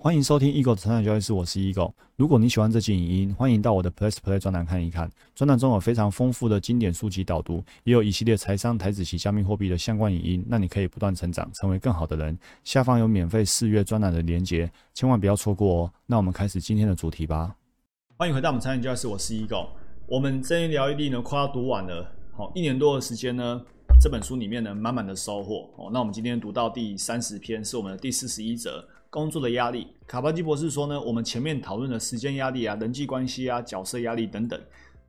欢迎收听 Eagle 的成长交易室，我是 Eagle。如果你喜欢这期影音，欢迎到我的 Plus Play 专栏看一看。专栏中有非常丰富的经典书籍导读，也有一系列财商、台子及加密货币的相关影音，让你可以不断成长，成为更好的人。下方有免费试阅专栏的连结，千万不要错过哦。那我们开始今天的主题吧。欢迎回到我们成长交易室，我是 Eagle。我们这一聊一力呢，快要读完了，好，一年多的时间呢，这本书里面呢，满满的收获。哦，那我们今天读到第三十篇，是我们的第四十一则。工作的压力，卡巴基博士说呢，我们前面讨论的时间压力啊、人际关系啊、角色压力等等，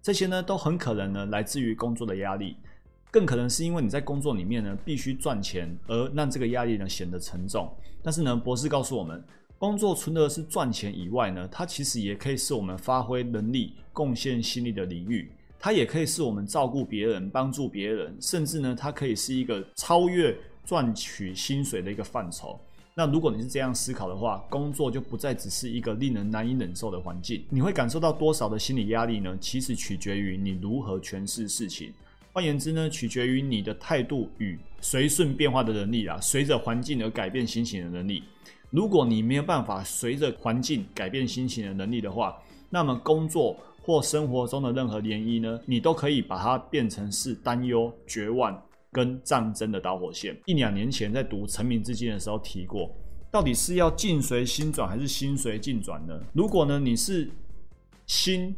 这些呢都很可能呢来自于工作的压力，更可能是因为你在工作里面呢必须赚钱，而让这个压力呢显得沉重。但是呢，博士告诉我们，工作除了是赚钱以外呢，它其实也可以是我们发挥能力、贡献心力的领域，它也可以是我们照顾别人、帮助别人，甚至呢，它可以是一个超越赚取薪水的一个范畴。那如果你是这样思考的话，工作就不再只是一个令人难以忍受的环境。你会感受到多少的心理压力呢？其实取决于你如何诠释事情。换言之呢，取决于你的态度与随顺变化的能力啊，随着环境而改变心情的能力。如果你没有办法随着环境改变心情的能力的话，那么工作或生活中的任何涟漪呢，你都可以把它变成是担忧、绝望。跟战争的导火线，一两年前在读《成名之境》的时候提过，到底是要境随心转还是心随境转呢？如果呢你是心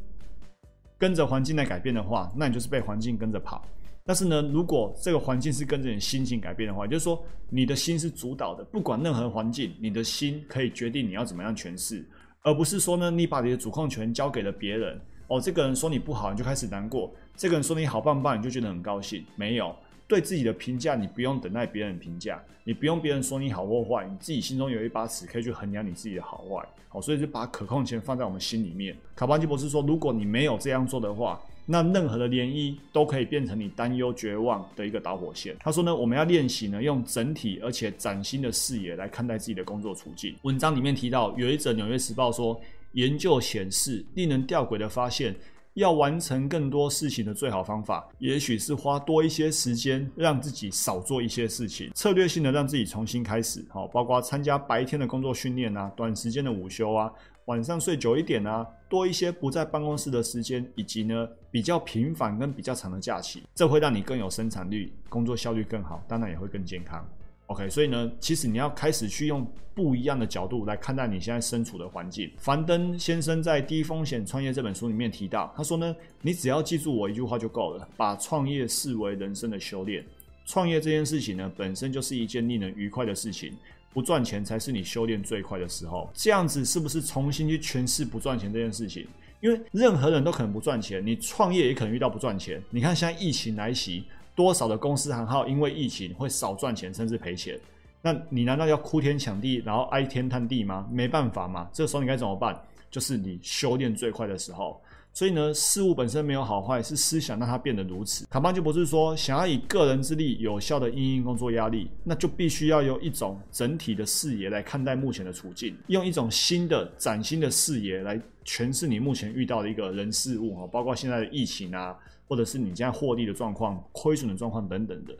跟着环境在改变的话，那你就是被环境跟着跑。但是呢，如果这个环境是跟着你心情改变的话，就是说你的心是主导的，不管任何环境，你的心可以决定你要怎么样诠释，而不是说呢你把你的主控权交给了别人。哦，这个人说你不好，你就开始难过；这个人说你好棒棒，你就觉得很高兴。没有。对自己的评价，你不用等待别人评价，你不用别人说你好或坏，你自己心中有一把尺，可以去衡量你自己的好坏。好，所以就把可控权放在我们心里面。卡巴基博士说，如果你没有这样做的话，那任何的涟漪都可以变成你担忧、绝望的一个导火线。他说呢，我们要练习呢，用整体而且崭新的视野来看待自己的工作处境。文章里面提到，有一则《纽约时报》说，研究显示，令人吊诡的发现。要完成更多事情的最好方法，也许是花多一些时间，让自己少做一些事情，策略性的让自己重新开始。好，包括参加白天的工作训练啊，短时间的午休啊，晚上睡久一点啊，多一些不在办公室的时间，以及呢比较频繁跟比较长的假期，这会让你更有生产力，工作效率更好，当然也会更健康。OK，所以呢，其实你要开始去用不一样的角度来看待你现在身处的环境。樊登先生在《低风险创业》这本书里面提到，他说呢，你只要记住我一句话就够了，把创业视为人生的修炼。创业这件事情呢，本身就是一件令人愉快的事情，不赚钱才是你修炼最快的时候。这样子是不是重新去诠释不赚钱这件事情？因为任何人都可能不赚钱，你创业也可能遇到不赚钱。你看现在疫情来袭。多少的公司行号因为疫情会少赚钱，甚至赔钱？那你难道要哭天抢地，然后哀天叹地吗？没办法嘛。这个时候你该怎么办？就是你修炼最快的时候。所以呢，事物本身没有好坏，是思想让它变得如此。卡巴就不是说，想要以个人之力有效的应应工作压力，那就必须要用一种整体的视野来看待目前的处境，用一种新的崭新的视野来诠释你目前遇到的一个人事物哈，包括现在的疫情啊。或者是你现在获利的状况、亏损的状况等等的，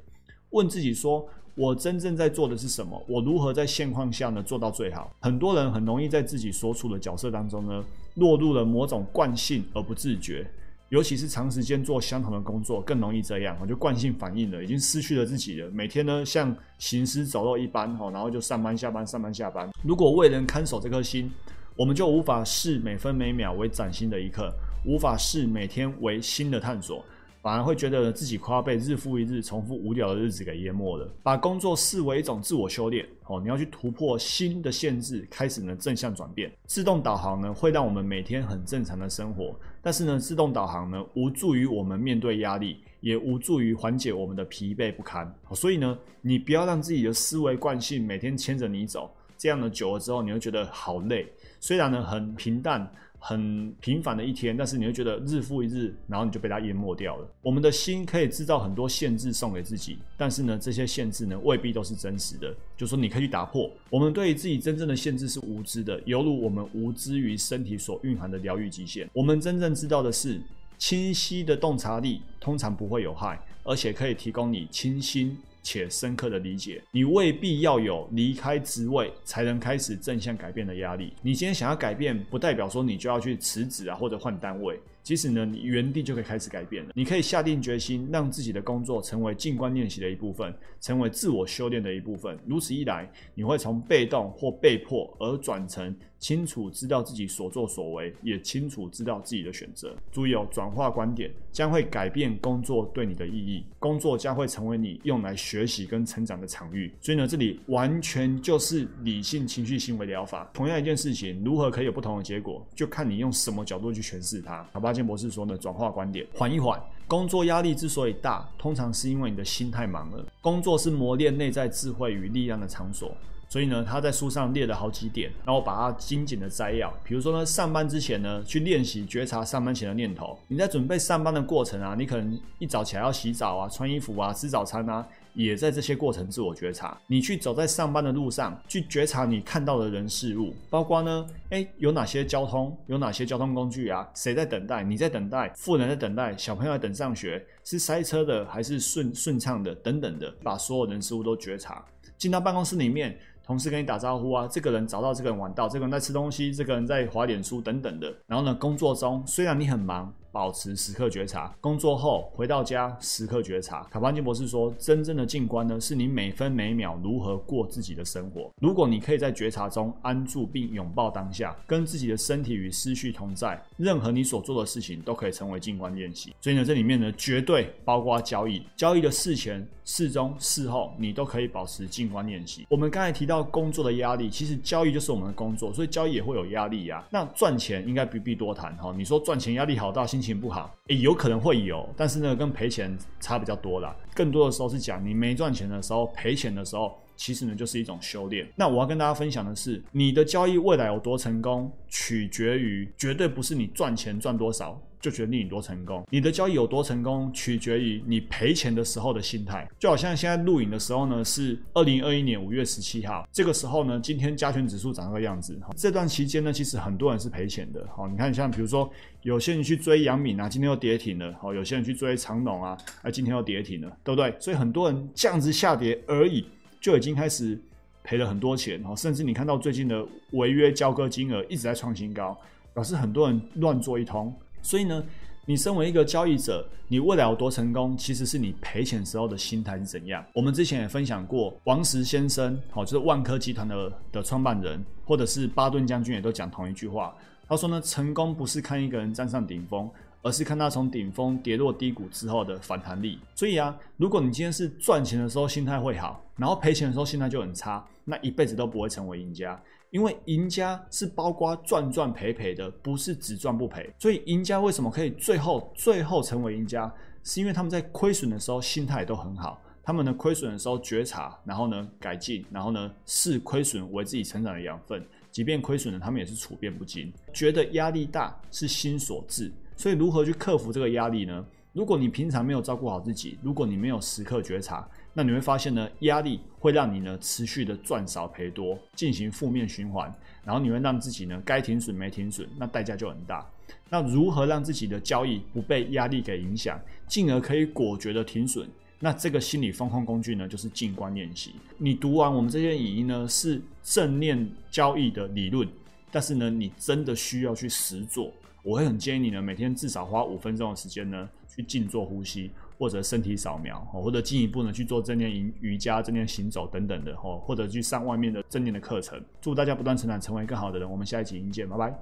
问自己说：我真正在做的是什么？我如何在现况下呢做到最好？很多人很容易在自己所处的角色当中呢，落入了某种惯性而不自觉，尤其是长时间做相同的工作，更容易这样。就惯性反应了，已经失去了自己了。每天呢，像行尸走肉一般哈，然后就上班下班上班下班。如果为人看守这颗心，我们就无法视每分每秒为崭新的一刻。无法视每天为新的探索，反而会觉得自己快要被日复一日重复无聊的日子给淹没了。把工作视为一种自我修炼，哦，你要去突破新的限制，开始呢正向转变。自动导航呢会让我们每天很正常的生活，但是呢自动导航呢无助于我们面对压力，也无助于缓解我们的疲惫不堪。所以呢，你不要让自己的思维惯性每天牵着你走，这样呢久了之后你会觉得好累。虽然呢很平淡。很平凡的一天，但是你会觉得日复一日，然后你就被它淹没掉了。我们的心可以制造很多限制送给自己，但是呢，这些限制呢未必都是真实的。就说你可以去打破。我们对于自己真正的限制是无知的，犹如我们无知于身体所蕴含的疗愈极限。我们真正知道的是，清晰的洞察力通常不会有害，而且可以提供你清新且深刻的理解。你未必要有离开职位才能开始正向改变的压力。你今天想要改变，不代表说你就要去辞职啊，或者换单位。其实呢，你原地就可以开始改变了。你可以下定决心，让自己的工作成为静观练习的一部分，成为自我修炼的一部分。如此一来，你会从被动或被迫而转成。清楚知道自己所作所为，也清楚知道自己的选择。注意哦，转化观点将会改变工作对你的意义，工作将会成为你用来学习跟成长的场域。所以呢，这里完全就是理性情绪行为疗法。同样一件事情，如何可以有不同的结果，就看你用什么角度去诠释它。好吧巴金博士说呢，转化观点，缓一缓。工作压力之所以大，通常是因为你的心太忙了。工作是磨练内在智慧与力量的场所。所以呢，他在书上列了好几点，然后把它精简的摘要。比如说呢，上班之前呢，去练习觉察上班前的念头。你在准备上班的过程啊，你可能一早起来要洗澡啊、穿衣服啊、吃早餐啊，也在这些过程自我觉察。你去走在上班的路上，去觉察你看到的人事物，包括呢，哎，有哪些交通，有哪些交通工具啊？谁在等待？你在等待？富人在等待？小朋友在等上学？是塞车的还是顺顺畅的？等等的，把所有人事物都觉察。进到办公室里面。同事跟你打招呼啊，这个人早到，这个人晚到，这个人在吃东西，这个人在划脸书等等的。然后呢，工作中虽然你很忙。保持时刻觉察，工作后回到家时刻觉察。卡巴金博士说，真正的静观呢，是你每分每秒如何过自己的生活。如果你可以在觉察中安住并拥抱当下，跟自己的身体与思绪同在，任何你所做的事情都可以成为静观练习。所以呢，这里面呢，绝对包括交易，交易的事前、事中、事后，你都可以保持静观练习。我们刚才提到工作的压力，其实交易就是我们的工作，所以交易也会有压力呀。那赚钱应该不必多谈哈。你说赚钱压力好大，心。心情不好，诶，有可能会有，但是呢，跟赔钱差比较多啦。更多的时候是讲你没赚钱的时候，赔钱的时候，其实呢就是一种修炼。那我要跟大家分享的是，你的交易未来有多成功，取决于绝对不是你赚钱赚多少。就决定你多成功，你的交易有多成功，取决于你赔钱的时候的心态。就好像现在录影的时候呢，是二零二一年五月十七号，这个时候呢，今天加权指数长这个样子。这段期间呢，其实很多人是赔钱的。好，你看像比如说，有些人去追杨敏啊，今天又跌停了。好，有些人去追长农啊，啊，今天又跌停了，对不对？所以很多人这样子下跌而已，就已经开始赔了很多钱。好，甚至你看到最近的违约交割金额一直在创新高，表示很多人乱做一通。所以呢，你身为一个交易者，你未来有多成功，其实是你赔钱时候的心态是怎样。我们之前也分享过，王石先生，好，就是万科集团的的创办人，或者是巴顿将军，也都讲同一句话。他说呢，成功不是看一个人站上顶峰，而是看他从顶峰跌落低谷之后的反弹力。所以啊，如果你今天是赚钱的时候心态会好，然后赔钱的时候心态就很差，那一辈子都不会成为赢家。因为赢家是包括赚赚赔赔的，不是只赚不赔。所以赢家为什么可以最后最后成为赢家？是因为他们在亏损的时候心态都很好，他们呢亏损的时候觉察，然后呢改进，然后呢视亏损为自己成长的养分。即便亏损了，他们也是处变不惊。觉得压力大是心所致，所以如何去克服这个压力呢？如果你平常没有照顾好自己，如果你没有时刻觉察。那你会发现呢，压力会让你呢持续的赚少赔多，进行负面循环，然后你会让自己呢该停损没停损，那代价就很大。那如何让自己的交易不被压力给影响，进而可以果决的停损？那这个心理风控工具呢，就是静观练习。你读完我们这些影音呢，是正念交易的理论，但是呢，你真的需要去实做。我会很建议你呢，每天至少花五分钟的时间呢，去静坐呼吸。或者身体扫描，或者进一步呢去做正念瑜瑜伽、正念行走等等的，或或者去上外面的正念的课程。祝大家不断成长，成为更好的人。我们下一集影见，拜拜。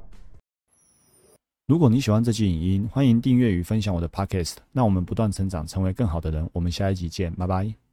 如果你喜欢这期影音，欢迎订阅与分享我的 podcast。那我们不断成长，成为更好的人。我们下一集见，拜拜。